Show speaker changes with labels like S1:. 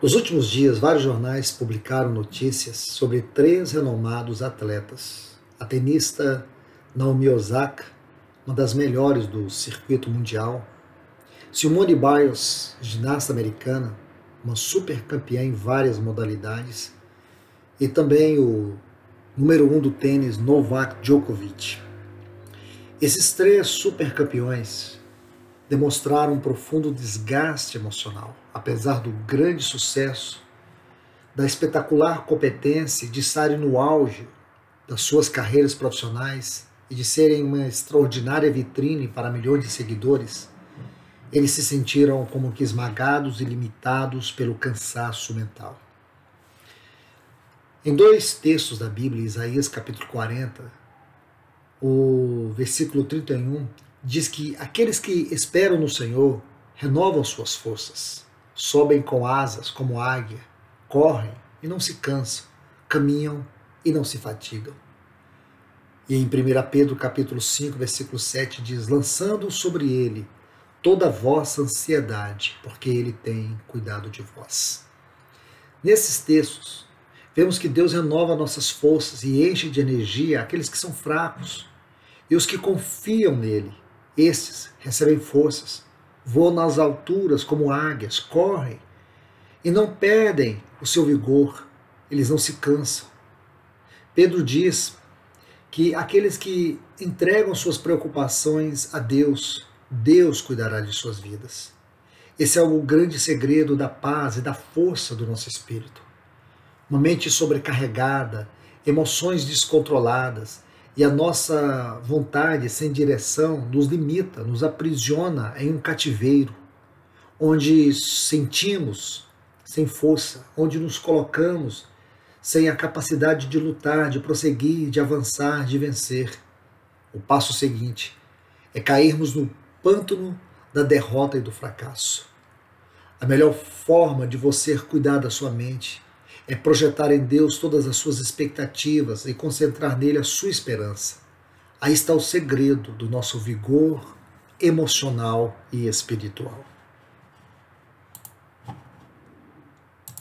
S1: Nos últimos dias, vários jornais publicaram notícias sobre três renomados atletas. A tenista Naomi Osaka, uma das melhores do circuito mundial. Simone Biles, ginasta americana, uma super campeã em várias modalidades. E também o número um do tênis, Novak Djokovic. Esses três super campeões demonstraram um profundo desgaste emocional, apesar do grande sucesso, da espetacular competência de estarem no auge das suas carreiras profissionais e de serem uma extraordinária vitrine para milhões de seguidores, eles se sentiram como que esmagados e limitados pelo cansaço mental. Em dois textos da Bíblia, Isaías capítulo 40, o versículo 31 diz que aqueles que esperam no Senhor renovam suas forças, sobem com asas como águia, correm e não se cansam, caminham e não se fatigam. E em 1 Pedro capítulo 5, versículo 7 diz: "Lançando sobre ele toda vossa ansiedade, porque ele tem cuidado de vós." Nesses textos, vemos que Deus renova nossas forças e enche de energia aqueles que são fracos e os que confiam nele estes recebem forças, voam nas alturas como águias, correm e não perdem o seu vigor, eles não se cansam. Pedro diz que aqueles que entregam suas preocupações a Deus, Deus cuidará de suas vidas. Esse é o grande segredo da paz e da força do nosso espírito. Uma mente sobrecarregada, emoções descontroladas, e a nossa vontade sem direção nos limita, nos aprisiona em um cativeiro, onde sentimos sem força, onde nos colocamos sem a capacidade de lutar, de prosseguir, de avançar, de vencer. O passo seguinte é cairmos no pântano da derrota e do fracasso. A melhor forma de você cuidar da sua mente é projetar em Deus todas as suas expectativas e concentrar nele a sua esperança. Aí está o segredo do nosso vigor emocional e espiritual.